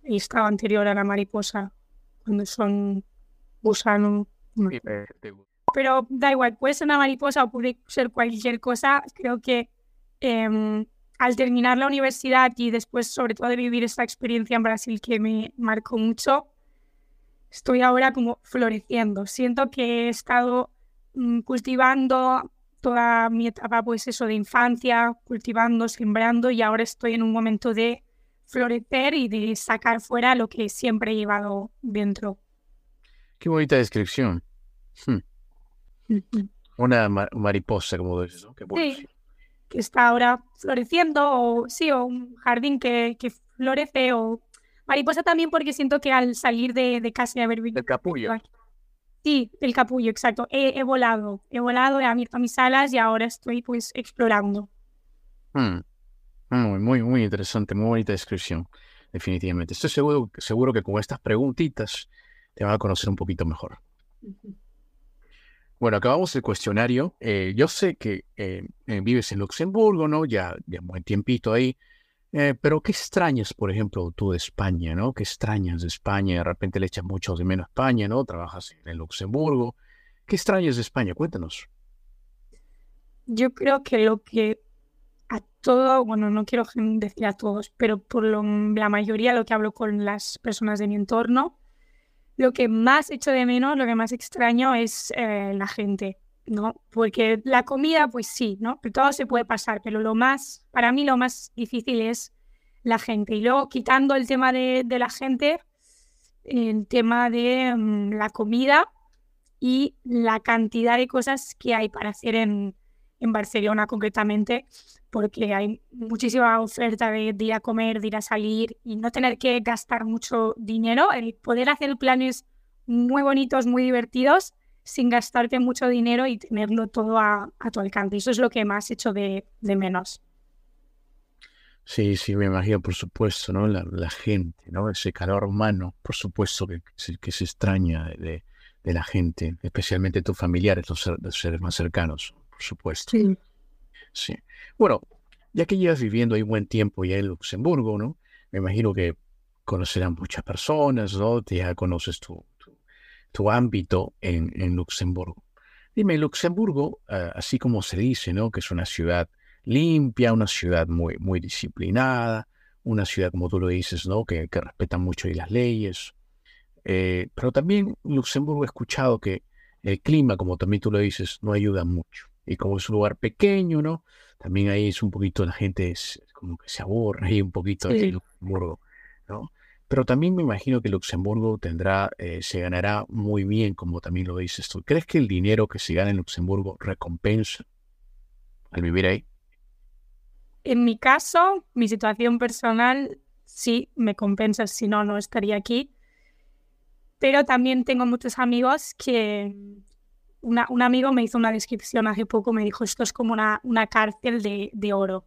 estado anterior a la mariposa, cuando son gusanos. Pero da igual, puede ser una mariposa o puede ser cualquier cosa. Creo que em, al terminar la universidad y después, sobre todo, de vivir esta experiencia en Brasil que me marcó mucho, estoy ahora como floreciendo. Siento que he estado mm, cultivando toda mi etapa, pues eso, de infancia, cultivando, sembrando, y ahora estoy en un momento de florecer y de sacar fuera lo que siempre he llevado dentro. Qué bonita descripción. Hmm. Una mariposa, como dices, ¿no? sí, que está ahora floreciendo, o sí, o un jardín que, que florece, o mariposa también porque siento que al salir de, de casa y haber vivido... El capullo. Sí, el capullo, exacto. He, volado, he volado, he abierto mis alas y ahora estoy pues explorando. Hmm. Muy, muy, muy interesante, muy bonita descripción, definitivamente. Estoy seguro, seguro que con estas preguntitas te van a conocer un poquito mejor. Bueno, acabamos el cuestionario. Eh, yo sé que eh, eh, vives en Luxemburgo, ¿no? Ya, ya un buen tiempito ahí. Eh, pero ¿qué extrañas, por ejemplo, tú de España, ¿no? ¿Qué extrañas de España? De repente le echas mucho de menos a España, ¿no? Trabajas en Luxemburgo. ¿Qué extrañas de España? Cuéntanos. Yo creo que lo que a todo, bueno, no quiero decir a todos, pero por la mayoría lo que hablo con las personas de mi entorno, lo que más echo de menos, lo que más extraño es eh, la gente. ¿No? Porque la comida, pues sí, ¿no? Todo se puede pasar, pero lo más, para mí lo más difícil es la gente. Y luego quitando el tema de, la gente, el tema de mm, la comida y la cantidad de cosas que hay para hacer en, en Barcelona concretamente, porque hay muchísima oferta de, de, ir a comer, de ir a salir y no tener que gastar mucho dinero, el poder hacer planes muy bonitos, muy divertidos sin gastarte mucho dinero y tenerlo todo a, tu alcance. Eso es lo que más hecho de, menos. Sí, sí, me imagino, por supuesto, ¿no? La, gente, ¿no? Ese calor humano, por supuesto que, que se extraña de, la gente, especialmente tus familiares, los, seres más cercanos, por supuesto. Sí. Sí. Bueno, ya que llevas viviendo ahí buen tiempo ya en Luxemburgo, ¿no? Me imagino que conocerán muchas personas, ¿no? Ya conoces tu, tu ámbito en, Luxemburgo. Dime, Luxemburgo, ah, así como se dice, ¿no? Que es una ciudad limpia, una ciudad muy, muy disciplinada, una ciudad, como tú lo dices, ¿no? Que, que respeta mucho las leyes. Eh, pero también Luxemburgo he escuchado que el clima, como también tú lo dices, no ayuda mucho. Y como es un lugar pequeño, ¿no? También ahí es un poquito, la gente es como que se aburre ahí un poquito en Luxemburgo, ¿no? Pero también me imagino que Luxemburgo tendrá, eh, se ganará muy bien, como también lo dices tú. ¿Crees que el dinero que se gana en Luxemburgo recompensa al vivir ahí? En mi caso, mi situación personal, sí, me compensa, si no, no estaría aquí. Pero también tengo muchos amigos que... un amigo me hizo una descripción hace poco, me dijo, esto es como una, una cárcel de, de oro.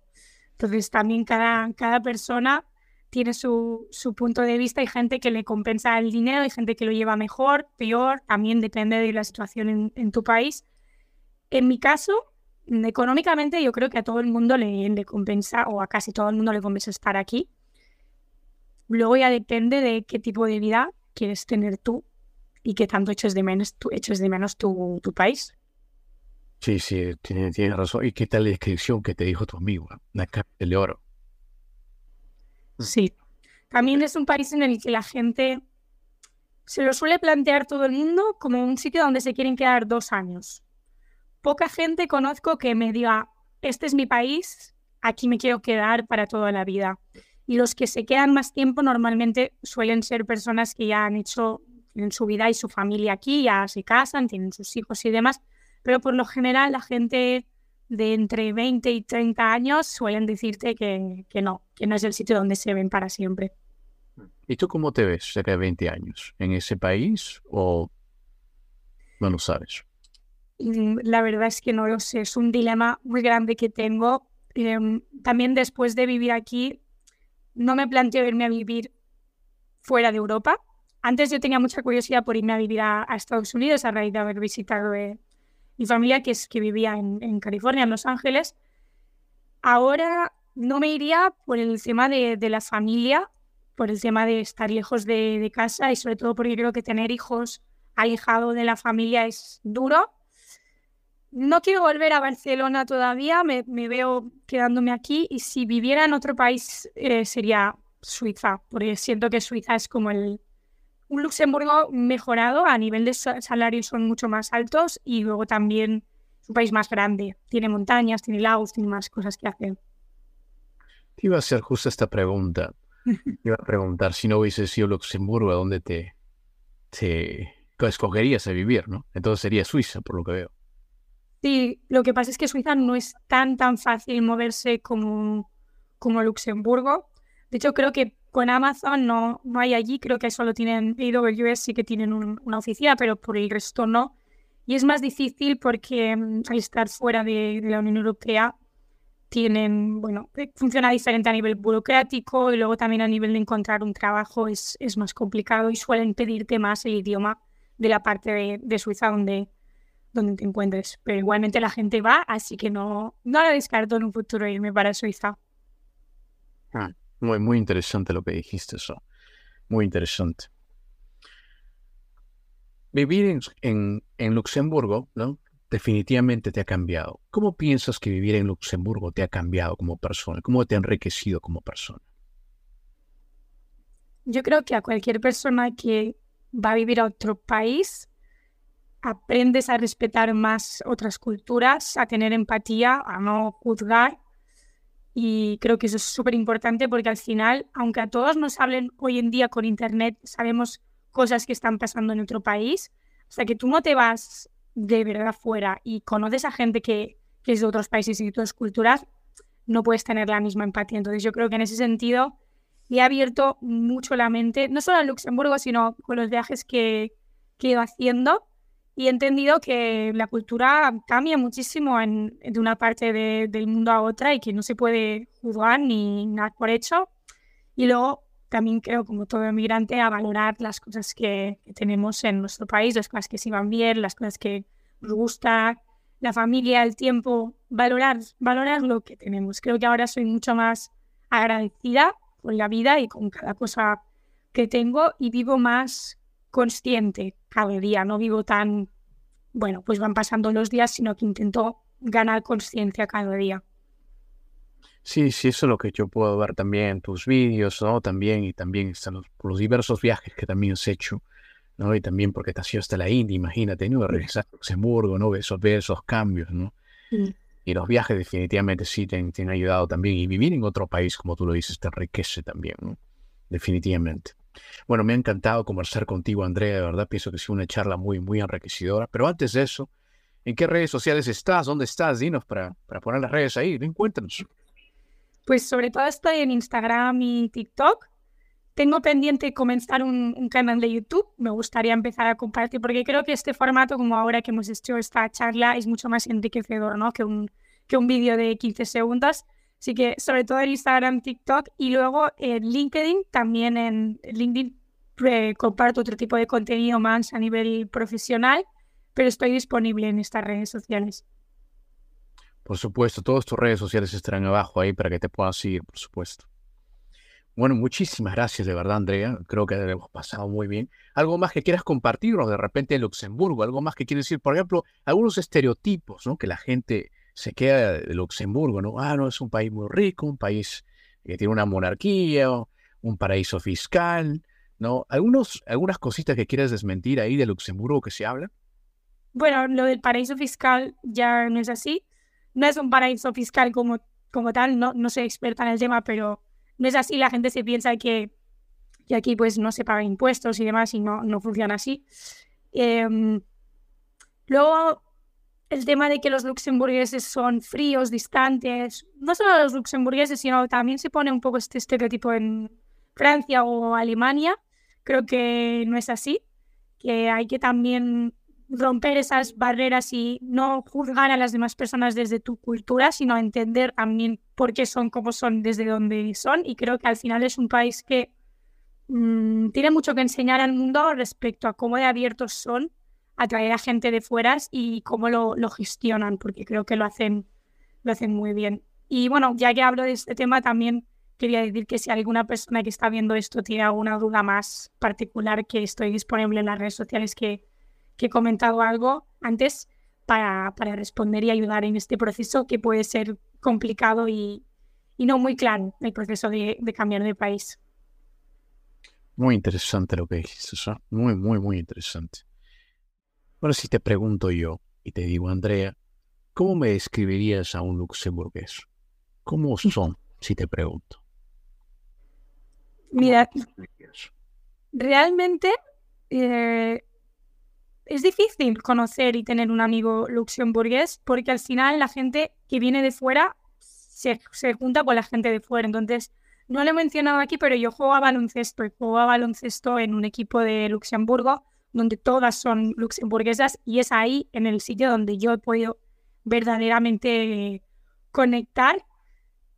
Entonces también cada, cada persona tiene su, su, punto de vista. Hay gente que le compensa el dinero, hay gente que lo lleva mejor, peor, también depende de la situación en, tu país. En mi caso, económicamente yo creo que a todo el mundo le, le, compensa, o a casi todo el mundo le compensa estar aquí. Luego ya depende de qué tipo de vida quieres tener tú y qué tanto eches de menos, tú, eches de menos tu, tu país. Sí, sí, tienes tiene razón. ¿Y qué tal la descripción que te dijo tu amigo? La cárcel de oro. Sí. También es un país en el que la gente se lo suele plantear todo el mundo como un sitio donde se quieren quedar dos años. Poca gente conozco que me diga, este es mi país, aquí me quiero quedar para toda la vida. Y los que se quedan más tiempo normalmente suelen ser personas que ya han hecho en su vida y su familia aquí, ya se casan, tienen sus hijos y demás, pero por lo general la gente de entre 20 y 30 años suelen decirte que, que no, que no es el sitio donde se ven para siempre. ¿Y tú cómo te ves cerca de 20 años? ¿En ese país o no lo sabes? La verdad es que no lo sé, es un dilema muy grande que tengo. Em, también después de vivir aquí, no me planteo irme a vivir fuera de Europa. Antes yo tenía mucha curiosidad por irme a vivir a, Estados Unidos a raíz de haber visitado eh, mi familia, que, es, que vivía en, California, en Los Ángeles. Ahora no me iría por el tema de, la familia, por el tema de estar lejos de, de, casa y sobre todo porque creo que tener hijos alejado de la familia es duro no quiero volver a Barcelona todavía, me, veo quedándome aquí y si viviera en otro país eh, sería Suiza, porque siento que Suiza es como el, un Luxemburgo mejorado, a nivel de salarios son mucho más altos y luego también es un país más grande, tiene montañas, tiene lagos, tiene más cosas que hacer. Te iba a hacer justo esta pregunta. iba a preguntar si no hubiese sido Luxemburgo, ¿a dónde te, te escogerías a vivir? ¿no? Entonces sería Suiza, por lo que veo. Sí, lo que pasa es que Suiza no es tan tan fácil moverse como, como Luxemburgo. De hecho, creo que con Amazon no, no hay allí, creo que solo tienen AWS, sí que tienen una oficina, pero por el resto no. Y es más difícil porque mm, al estar fuera de, la Unión Europea tienen, bueno, eh, funciona diferente a nivel burocrático y luego también a nivel de encontrar un trabajo es, es más complicado y suelen pedirte más el idioma de la parte de, Suiza donde, donde te encuentres. Pero igualmente la gente va, así que no, no lo descarto en un futuro irme para Suiza. Ah, muy, muy interesante lo que dijiste, eso. Muy interesante. Vivir en, en, Luxemburgo, ¿no? Definitivamente te ha cambiado. ¿Cómo piensas que vivir en Luxemburgo te ha cambiado como persona? ¿Cómo te ha enriquecido como persona? Yo creo que a cualquier persona que va a vivir a otro país aprendes a respetar más otras culturas, a tener empatía, a no juzgar. Y creo que eso es súper importante porque al final, aunque a todos nos hablen hoy en día con Internet, sabemos cosas que están pasando en otro país. Sea, que tú no te vas de verdad fuera y conoces a gente que, que es de otros países y de otras culturas, no puedes tener la misma empatía. Entonces yo creo que en ese sentido me ha abierto mucho la mente, no solo en Luxemburgo, sino con los viajes que, que he ido haciendo y he entendido que la cultura cambia muchísimo en, de una parte del mundo a otra y que no se puede juzgar ni nada por hecho. Y luego también creo, como todo inmigrante, a valorar las cosas que, tenemos en nuestro país, las cosas que se van bien, las cosas que nos gusta, la familia, el tiempo, valorar, valorar lo que tenemos. Creo que ahora soy mucho más agradecida con la vida y con cada cosa que tengo y vivo más consciente cada día, no vivo tan, bueno, pues van pasando los días, sino que intento ganar conciencia cada día. Sí, sí, eso es lo que yo puedo ver también en tus vídeos, ¿no? También, y también están los, los diversos viajes que también has hecho, ¿no? Y también porque te has ido hasta la India, imagínate, ¿no? Regresar a Luxemburgo, ¿no? Ver esos, esos cambios, ¿no? Y los viajes definitivamente sí te, te, han ayudado también. Y vivir en otro país, como tú lo dices, te enriquece también, ¿no? Definitivamente. Bueno, me ha encantado conversar contigo, Andrea, de verdad pienso que es una charla muy, muy enriquecedora. Pero antes de eso, ¿en qué redes sociales estás? ¿Dónde estás? Dinos para, para poner las redes ahí, encuéntranos. Pues sobre todo estoy en Instagram y TikTok. Tengo pendiente comenzar un, un, canal de YouTube. Me gustaría empezar a compartir porque creo que este formato, como ahora que hemos hecho esta charla, es mucho más enriquecedor ¿no? que un, que un vídeo de 15 segundos. Así que sobre todo en Instagram, TikTok y luego en LinkedIn, también en LinkedIn eh, comparto otro tipo de contenido más a nivel profesional, pero estoy disponible en estas redes sociales. Por supuesto, todas tus redes sociales estarán abajo ahí para que te puedas seguir, por supuesto. Bueno, muchísimas gracias de verdad, Andrea. Creo que hemos pasado muy bien. ¿Algo más que quieras compartirnos de repente en Luxemburgo? ¿Algo más que quieres decir? Por ejemplo, algunos estereotipos ¿no? que la gente se queda de Luxemburgo, ¿no? Ah, no, es un país muy rico, un país que tiene una monarquía, un paraíso fiscal, ¿no? Algunos, algunas cositas que quieras desmentir ahí de Luxemburgo que se habla. Bueno, lo del paraíso fiscal ya no es así. No es un paraíso fiscal como, como tal, no, no soy experta en el tema, pero no es así, la gente se piensa que, que aquí pues no se pagan impuestos y demás y no, no funciona así. Em, luego, el tema de que los luxemburgueses son fríos, distantes, no solo los luxemburgueses, sino también se pone un poco este estereotipo en Francia o Alemania. Creo que no es así, que hay que también romper esas barreras y no juzgar a las demás personas desde tu cultura, sino entender también por qué son como son, desde dónde son. Y creo que al final es un país que mm, tiene mucho que enseñar al mundo respecto a cómo de abiertos son atraer a gente de fuera y cómo lo, gestionan, porque creo que lo hacen, lo hacen muy bien. Y bueno, ya que hablo de este tema, también quería decir que si alguna persona que está viendo esto tiene alguna duda más particular, que estoy disponible en las redes sociales que, que he comentado algo antes para, para, responder y ayudar en este proceso que puede ser complicado y, y no muy claro el proceso de, de, cambiar de país. Muy interesante lo que dices, muy, muy, muy interesante. Bueno, si te pregunto yo y te digo, Andrea, ¿cómo me describirías a un luxemburgués? ¿Cómo son, si te pregunto? Mira, realmente eh, es difícil conocer y tener un amigo luxemburgués porque al final la gente que viene de fuera se, se junta con la gente de fuera. Entonces, no lo he mencionado aquí, pero yo juego a baloncesto y juego a baloncesto en un equipo de Luxemburgo donde todas son luxemburguesas y es ahí en el sitio donde yo he podido verdaderamente conectar.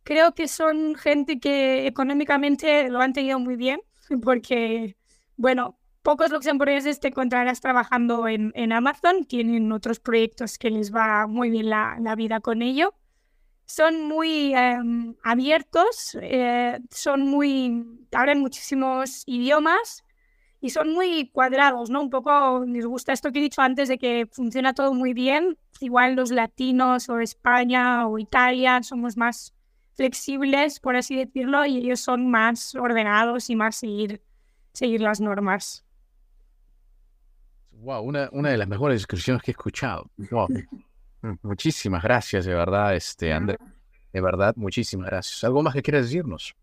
Creo que son gente que económicamente lo han tenido muy bien porque, bueno, pocos luxemburgueses te encontrarás trabajando en, en Amazon, tienen otros proyectos que les va muy bien la, la vida con ello. Son muy em, abiertos, eh, son muy, hablan muchísimos idiomas y son muy cuadrados, ¿no? Un poco les gusta esto que he dicho antes de que funciona todo muy bien. Igual los latinos o España o Italia somos más flexibles, por así decirlo, y ellos son más ordenados y más seguir, seguir las normas. Wow, una, una de las mejores descripciones que he escuchado. Mm, muchísimas gracias, de verdad, este, André. De verdad, muchísimas gracias. ¿Algo más que quieras decirnos?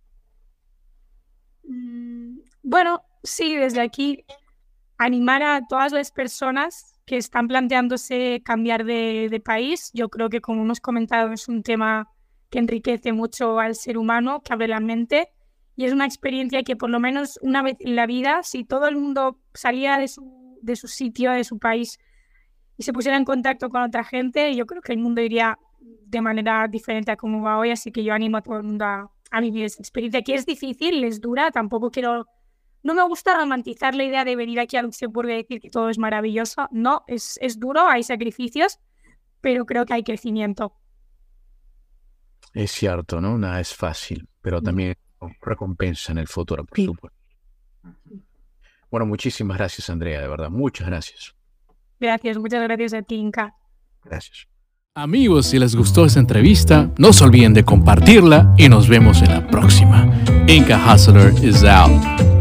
Mm, bueno, sí, desde aquí animar a todas las personas que están planteándose cambiar de, país. Yo creo que, como hemos comentado, es un tema que enriquece mucho al ser humano, que abre la mente y es una experiencia que por lo menos una vez en la vida, si todo el mundo salía de su, de su sitio, de su país y se pusiera en contacto con otra gente, yo creo que el mundo iría de manera diferente a como va hoy, así que yo animo a todo el mundo a, a vivir esa experiencia, que es difícil, es dura, tampoco quiero no me gusta romantizar la idea de venir aquí a Luxemburgo y decir que todo es maravilloso. No, es, es duro, hay sacrificios, pero creo que hay crecimiento. Es cierto, ¿no? Nada es fácil, pero también recompensa en el futuro, por supuesto. Bueno, muchísimas gracias, Andrea, de verdad. Muchas gracias. Gracias, muchas gracias a ti, Inca. Gracias. Amigos, si les gustó esta entrevista, no se olviden de compartirla y nos vemos en la próxima. Inca Hustler is out.